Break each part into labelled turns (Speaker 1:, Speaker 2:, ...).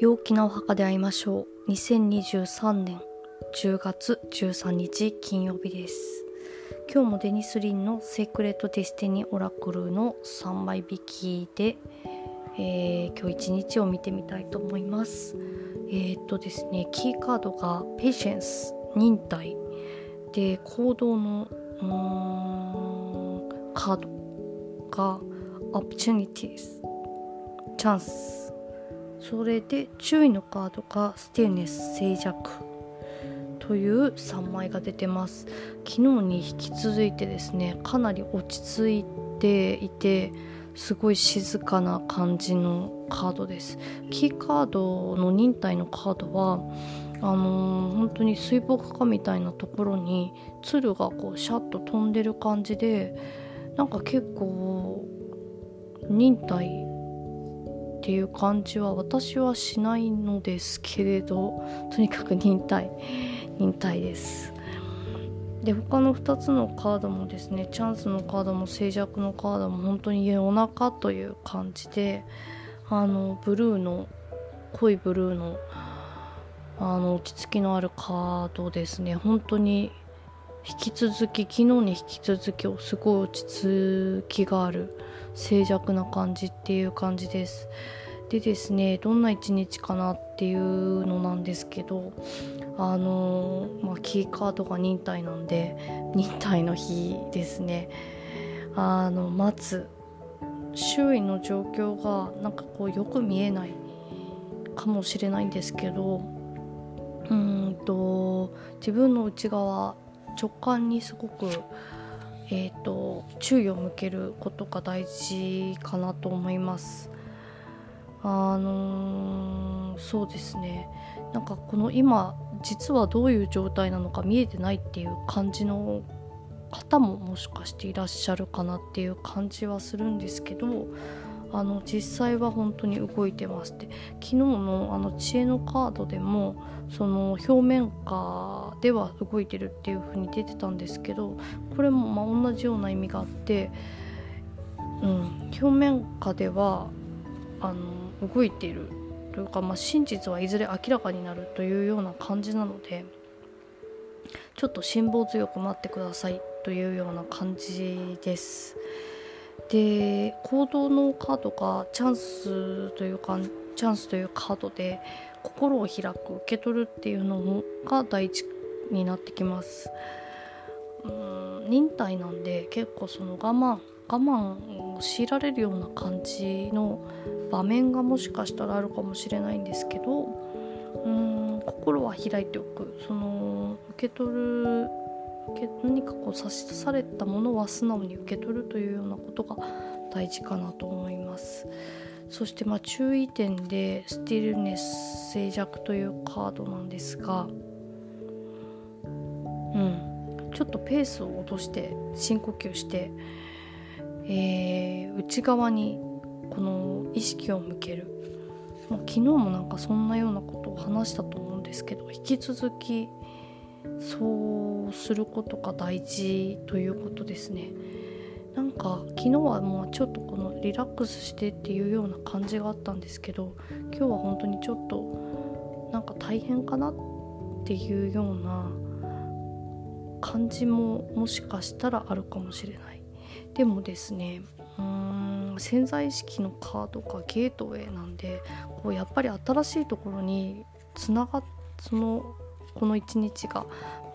Speaker 1: 陽気なお墓で会いましょう。2023年10月13日金曜日です。今日もデニス・リンの Sacred Destiny Oracle の3枚引きで、えー、今日一日を見てみたいと思います。えー、っとですねキーカードが Patience 忍耐。で行動のカードが opportunities チャンス。それで注意のカードがスティルネス静寂という3枚が出てます。昨日に引き続いてですねかなり落ち着いていてすごい静かな感じのカードです。キーカードの忍耐のカードはあのー、本当に水墨画みたいなところに鶴がこうシャッと飛んでる感じでなんか結構忍耐っていう感じは私はしないのですけれどとにかく忍耐忍耐です。で他の2つのカードもですねチャンスのカードも静寂のカードも本当に夜中という感じであのブルーの濃いブルーのあの落ち着きのあるカードですね。本当に引き続き昨日に引き続きすごい落ち着きがある静寂な感じっていう感じです。でですねどんな一日かなっていうのなんですけどあのまあ、キーカードが忍耐なんで忍耐の日ですね。あの待つ。周囲の状況がなんかこうよく見えないかもしれないんですけどうんと自分の内側直感にすごく、えーと、注意を向けることが大事かなと思います。あのー、そうですねなんかこの今実はどういう状態なのか見えてないっていう感じの方ももしかしていらっしゃるかなっていう感じはするんですけどあの実際は本当に動いてますって昨日のあの知恵のカードでもその表面下では動いてるっていう風に出てたんですけどこれもまあ同じような意味があって、うん、表面下ではあの動いているというか、まあ、真実はいずれ明らかになるというような感じなのでちょっと辛抱強く待ってくださいというような感じです。で行動のカードがチャンスというかチャンスというカードで心を開く受け取るっていうのが大事になってきます。うん忍耐なんで結構その我慢我慢を強いられるような感じの場面がもしかしたらあるかもしれないんですけどうん心は開いておく。その受け取る何かこう差し出されたものは素直に受け取るというようなことが大事かなと思います。そしてまあ注意点でスティルネス静寂というカードなんですがうんちょっとペースを落として深呼吸して、えー、内側にこの意識を向ける。もう昨日もなんかそんなようなことを話したと思うんですけど引き続きそうすることが大事ということですね。なんか昨日はもうちょっとこのリラックスしてっていうような感じがあったんですけど今日は本当にちょっとなんか大変かなっていうような感じももしかしたらあるかもしれない。でもですねうーん潜在意識のカードがゲートウェイなんでこうやっぱり新しいところにつながっそのこの一日が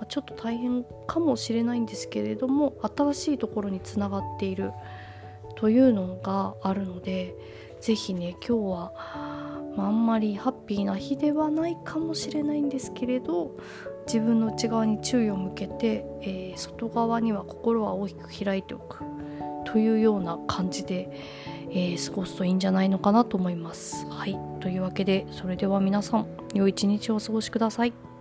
Speaker 1: ちょっと大変かもしれないんですけれども新しいところにつながっているというのがあるので是非ね今日は、まあ、んまりハッピーな日ではないかもしれないんですけれど自分の内側に注意を向けて、えー、外側には心は大きく開いておくというような感じで、えー、過ごすといいんじゃないのかなと思います。はいというわけでそれでは皆さん良い一日をお過ごしください。